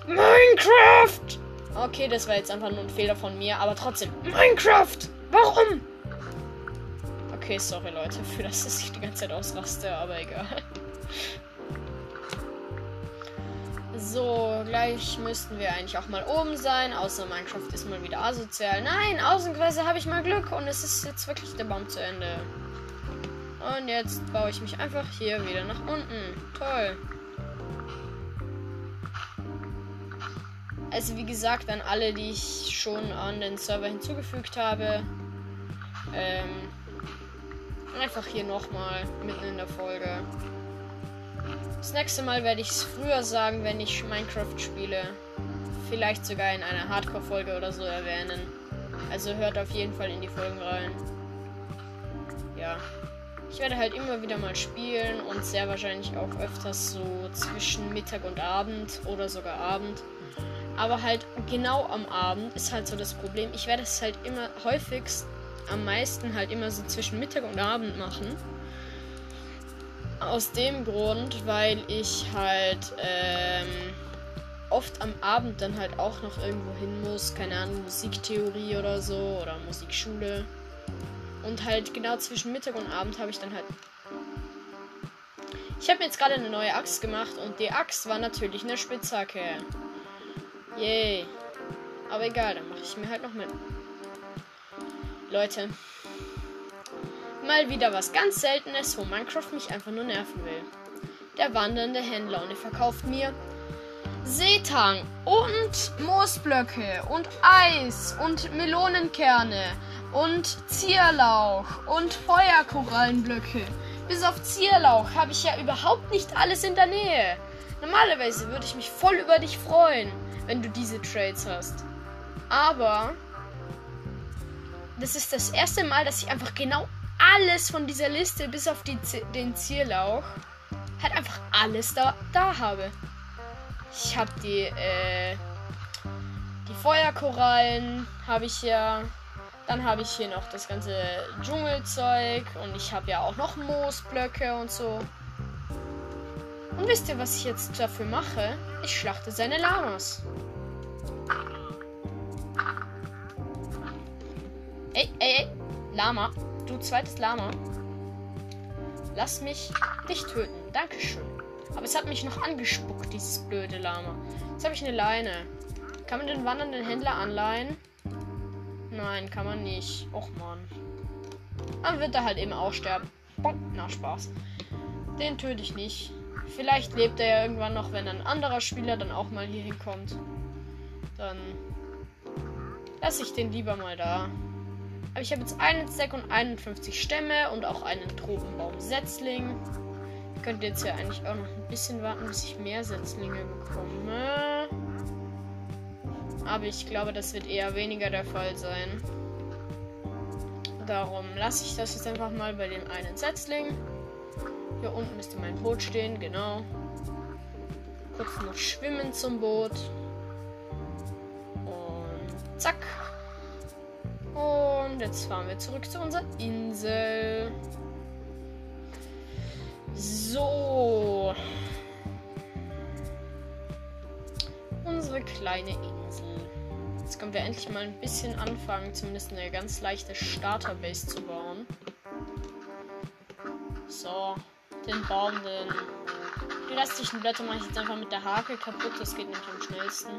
Minecraft! Okay, das war jetzt einfach nur ein Fehler von mir, aber trotzdem. Minecraft! Warum? Okay, sorry Leute, für das, dass ich die ganze Zeit ausraste, aber egal. So, gleich müssten wir eigentlich auch mal oben sein. Außer Minecraft ist mal wieder asozial. Nein, ausnahmsweise habe ich mal Glück und es ist jetzt wirklich der Baum zu Ende. Und jetzt baue ich mich einfach hier wieder nach unten. Toll. Also wie gesagt, an alle, die ich schon an den Server hinzugefügt habe. Ähm, einfach hier nochmal mitten in der Folge. Das nächste Mal werde ich es früher sagen, wenn ich Minecraft spiele. Vielleicht sogar in einer Hardcore-Folge oder so erwähnen. Also hört auf jeden Fall in die Folgen rein. Ja. Ich werde halt immer wieder mal spielen und sehr wahrscheinlich auch öfters so zwischen Mittag und Abend oder sogar Abend. Aber halt genau am Abend ist halt so das Problem. Ich werde es halt immer häufigst am meisten halt immer so zwischen Mittag und Abend machen. Aus dem Grund, weil ich halt ähm, oft am Abend dann halt auch noch irgendwo hin muss. Keine Ahnung, Musiktheorie oder so oder Musikschule. Und halt genau zwischen Mittag und Abend habe ich dann halt. Ich habe mir jetzt gerade eine neue Axt gemacht und die Axt war natürlich eine Spitzhacke. Yay. Aber egal, dann mache ich mir halt noch mit. Leute. Mal wieder was ganz Seltenes, wo Minecraft mich einfach nur nerven will. Der wandernde Händler und er verkauft mir Seetang und Moosblöcke und Eis und Melonenkerne und Zierlauch und Feuerkorallenblöcke. Bis auf Zierlauch habe ich ja überhaupt nicht alles in der Nähe. Normalerweise würde ich mich voll über dich freuen, wenn du diese Trades hast. Aber das ist das erste Mal, dass ich einfach genau alles von dieser Liste, bis auf die, den Zierlauch, halt einfach alles da, da habe. Ich habe die, äh, die Feuerkorallen habe ich ja. Dann habe ich hier noch das ganze Dschungelzeug und ich habe ja auch noch Moosblöcke und so. Und wisst ihr, was ich jetzt dafür mache? Ich schlachte seine Lamas. Ey, ey, ey. Lama. Du zweites Lama. Lass mich dich töten. Dankeschön. Aber es hat mich noch angespuckt, dieses blöde Lama. Jetzt habe ich eine Leine. Kann man den wandernden Händler anleihen? Nein, kann man nicht. Och man. Dann wird er halt eben auch sterben. Na, Spaß. Den töte ich nicht. Vielleicht lebt er ja irgendwann noch, wenn ein anderer Spieler dann auch mal hier hinkommt. Dann lasse ich den lieber mal da. Aber ich habe jetzt einen Stack und 51 Stämme und auch einen Tropenbaum-Setzling. Ich könnte jetzt ja eigentlich auch noch ein bisschen warten, bis ich mehr Setzlinge bekomme. Aber ich glaube, das wird eher weniger der Fall sein. Darum lasse ich das jetzt einfach mal bei dem einen Setzling. Hier unten müsste mein Boot stehen, genau. Kurz noch schwimmen zum Boot. Und zack. Und jetzt fahren wir zurück zu unserer Insel. So. Unsere kleine Insel. Jetzt können wir endlich mal ein bisschen anfangen, zumindest eine ganz leichte Starterbase zu bauen. So, den Baum, den. Die restlichen Blätter mache ich jetzt einfach mit der Hake kaputt. Das geht nämlich am schnellsten.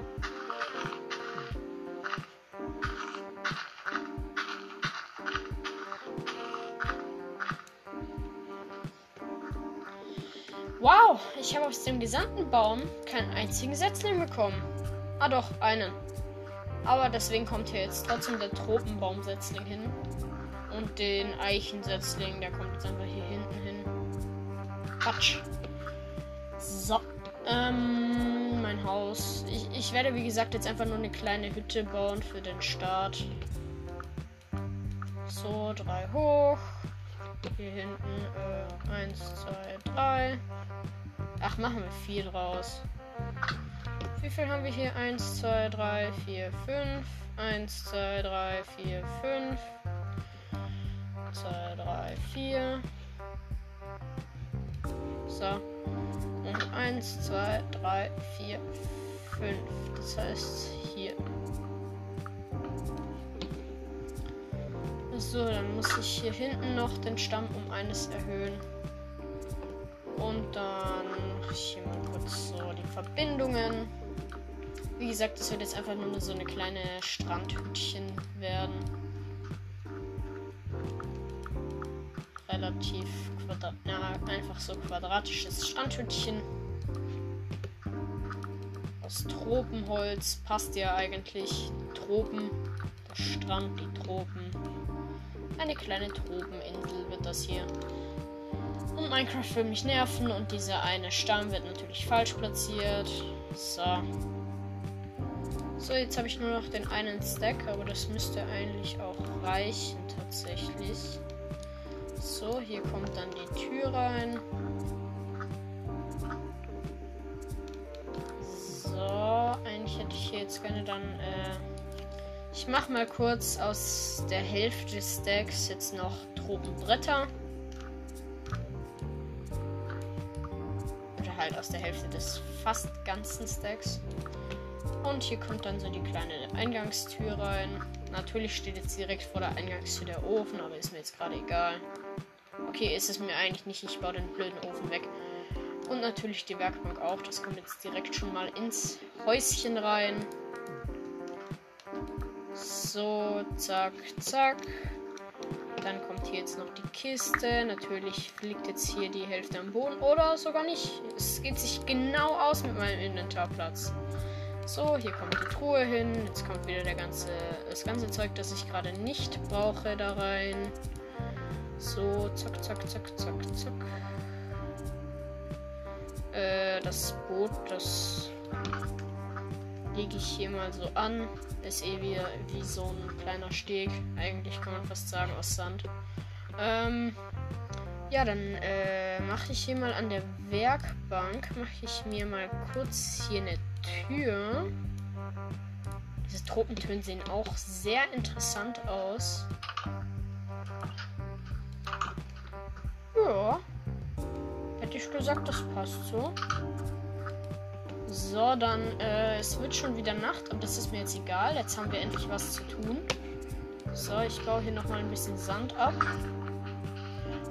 Wow, ich habe aus dem gesamten Baum keinen einzigen Setzling bekommen. Ah doch, einen. Aber deswegen kommt hier jetzt trotzdem der Tropenbaumsetzling hin. Und den Eichensetzling, der kommt jetzt einfach hier hinten hin. Quatsch. So. Ähm, mein Haus. Ich, ich werde, wie gesagt, jetzt einfach nur eine kleine Hütte bauen für den Start. So, drei hoch. Hier hinten, äh, eins, zwei, drei. Ach, machen wir vier draus. Wie viel haben wir hier? 1, 2, 3, 4, 5. 1, 2, 3, 4, 5. 2, 3, 4. So. Und 1, 2, 3, 4, 5. Das heißt hier. So, dann muss ich hier hinten noch den Stamm um eines erhöhen. Und dann mache ich hier mal kurz so die Verbindungen. Wie gesagt, das wird jetzt einfach nur so eine kleine Strandhütchen werden. Relativ ja, einfach so quadratisches Strandhütchen. Aus Tropenholz passt ja eigentlich. Tropen, der Strand, die Tropen. Eine kleine Tropeninsel wird das hier. Und Minecraft will mich nerven und dieser eine Stamm wird natürlich falsch platziert. So. So, jetzt habe ich nur noch den einen Stack, aber das müsste eigentlich auch reichen tatsächlich. So, hier kommt dann die Tür rein. So, eigentlich hätte ich hier jetzt gerne dann. Äh, ich mache mal kurz aus der Hälfte des Stacks jetzt noch Tropenbretter. Oder halt aus der Hälfte des fast ganzen Stacks. Und hier kommt dann so die kleine Eingangstür rein. Natürlich steht jetzt direkt vor der Eingangstür der Ofen, aber ist mir jetzt gerade egal. Okay, ist es mir eigentlich nicht. Ich baue den blöden Ofen weg. Und natürlich die Werkbank auch. Das kommt jetzt direkt schon mal ins Häuschen rein. So, zack, zack. Dann kommt hier jetzt noch die Kiste. Natürlich liegt jetzt hier die Hälfte am Boden. Oder sogar nicht. Es geht sich genau aus mit meinem Inventarplatz. So, hier kommt die Truhe hin. Jetzt kommt wieder der ganze, das ganze Zeug, das ich gerade nicht brauche, da rein. So, zack, zack, zack, zack, zack. Äh, das Boot, das lege ich hier mal so an. Ist eh wie, wie so ein kleiner Steg. Eigentlich kann man fast sagen aus Sand. Ähm, ja, dann äh, mache ich hier mal an der Werkbank, mache ich mir mal kurz hier eine Tür. Diese Tropentöne sehen auch sehr interessant aus. Ja. Hätte ich gesagt, das passt so. So, dann, äh, es wird schon wieder Nacht, aber das ist mir jetzt egal. Jetzt haben wir endlich was zu tun. So, ich baue hier nochmal ein bisschen Sand ab.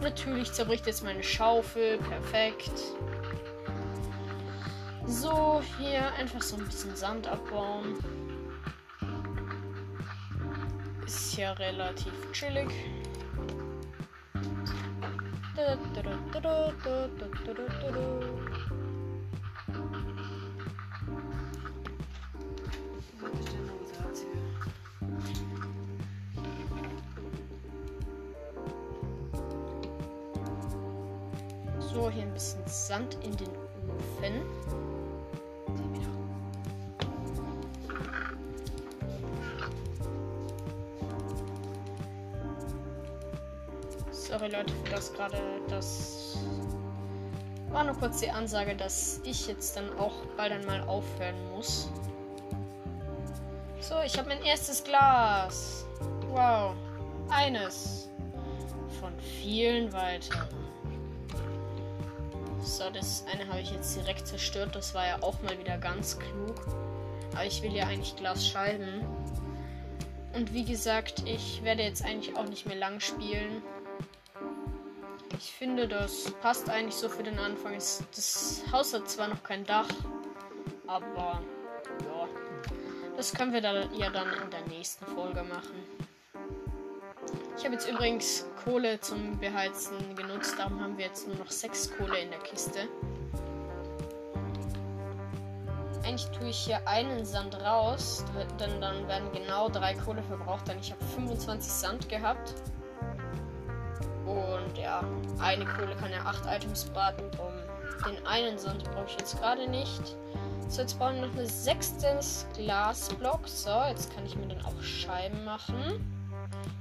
Natürlich zerbricht jetzt meine Schaufel. Perfekt. So, hier einfach so ein bisschen Sand abbauen. Ist ja relativ chillig. So, Sand in den Ofen. Sorry Leute für das gerade. Das war nur kurz die Ansage, dass ich jetzt dann auch bald einmal aufhören muss. So, ich habe mein erstes Glas. Wow. Eines von vielen weiteren. So, das eine habe ich jetzt direkt zerstört. Das war ja auch mal wieder ganz klug. Aber ich will ja eigentlich Glasscheiben. Und wie gesagt, ich werde jetzt eigentlich auch nicht mehr lang spielen. Ich finde, das passt eigentlich so für den Anfang. Das Haus hat zwar noch kein Dach, aber ja, das können wir dann ja dann in der nächsten Folge machen. Ich habe jetzt übrigens Kohle zum Beheizen genutzt, darum haben wir jetzt nur noch sechs Kohle in der Kiste. Eigentlich tue ich hier einen Sand raus, denn dann werden genau drei Kohle verbraucht, denn ich habe 25 Sand gehabt. Und ja, eine Kohle kann ja 8 Items braten. Um den einen Sand brauche ich jetzt gerade nicht. So, jetzt brauchen wir noch ein sechstes Glasblock. So, jetzt kann ich mir dann auch Scheiben machen.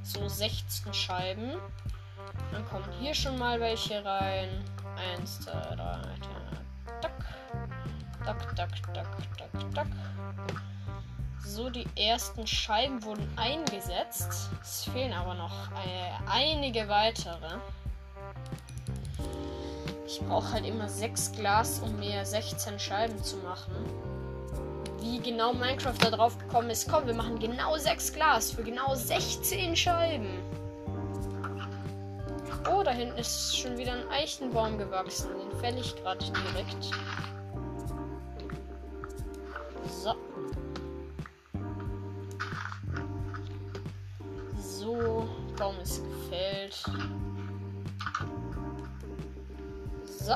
So 16 Scheiben. Dann kommen hier schon mal welche rein. Eins, zwei, drei, tack. Tack, tack, tack, tack, tack. So, die ersten Scheiben wurden eingesetzt. Es fehlen aber noch äh, einige weitere. Ich brauche halt immer 6 Glas, um mir 16 Scheiben zu machen. Wie genau Minecraft da drauf gekommen ist. Komm, wir machen genau 6 Glas für genau 16 Scheiben. Oh, da hinten ist schon wieder ein Eichenbaum gewachsen. Den fälle ich gerade direkt. So. Baum ist gefällt. So.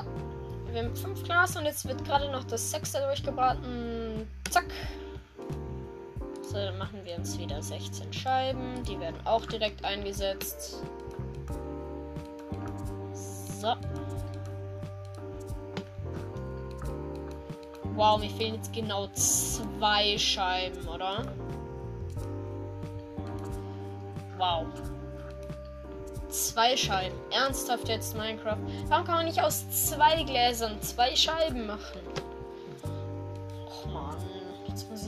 Wir haben fünf Glas und jetzt wird gerade noch das sechste durchgebraten. Zack. So, dann machen wir uns wieder 16 Scheiben. Die werden auch direkt eingesetzt. So. Wow, mir fehlen jetzt genau zwei Scheiben, oder? Wow. Zwei Scheiben. Ernsthaft jetzt Minecraft. Warum kann man nicht aus zwei Gläsern zwei Scheiben machen?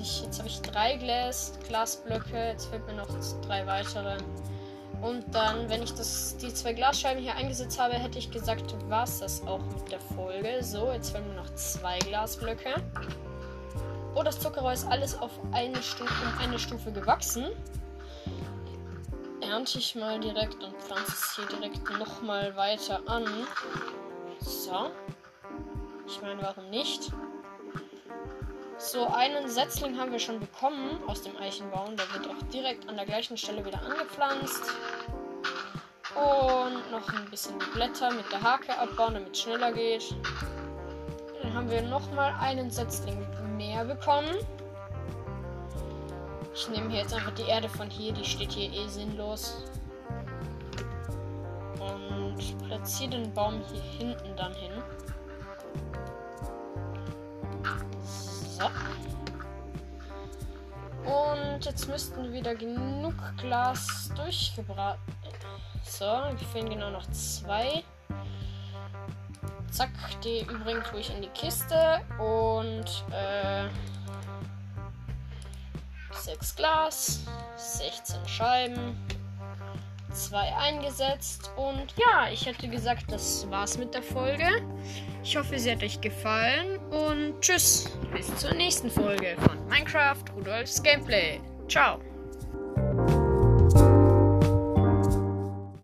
Ich. Jetzt habe ich drei Glas, Glasblöcke. Jetzt fehlt mir noch drei weitere. Und dann, wenn ich das, die zwei Glasscheiben hier eingesetzt habe, hätte ich gesagt, war es das auch mit der Folge. So, jetzt fehlen mir noch zwei Glasblöcke. Oh, das Zuckerrohr ist alles auf eine Stufe, um eine Stufe gewachsen ernte ich mal direkt und pflanze es hier direkt nochmal weiter an. So. Ich meine, warum nicht? So, einen Setzling haben wir schon bekommen aus dem Eichenbaum. Der wird auch direkt an der gleichen Stelle wieder angepflanzt. Und noch ein bisschen Blätter mit der Hake abbauen, damit es schneller geht. Dann haben wir nochmal einen Setzling mehr bekommen. Ich nehme hier jetzt einfach die Erde von hier, die steht hier eh sinnlos. Und platziere den Baum hier hinten dann hin. Und jetzt müssten wieder genug Glas durchgebraten. So, wir fehlen genau noch zwei. Zack, die übrigens tue ich in die Kiste und äh, 6 Glas, 16 Scheiben, 2 eingesetzt und ja, ich hätte gesagt, das war's mit der Folge. Ich hoffe, sie hat euch gefallen und tschüss, bis zur nächsten Folge von Minecraft Rudolfs Gameplay. Ciao.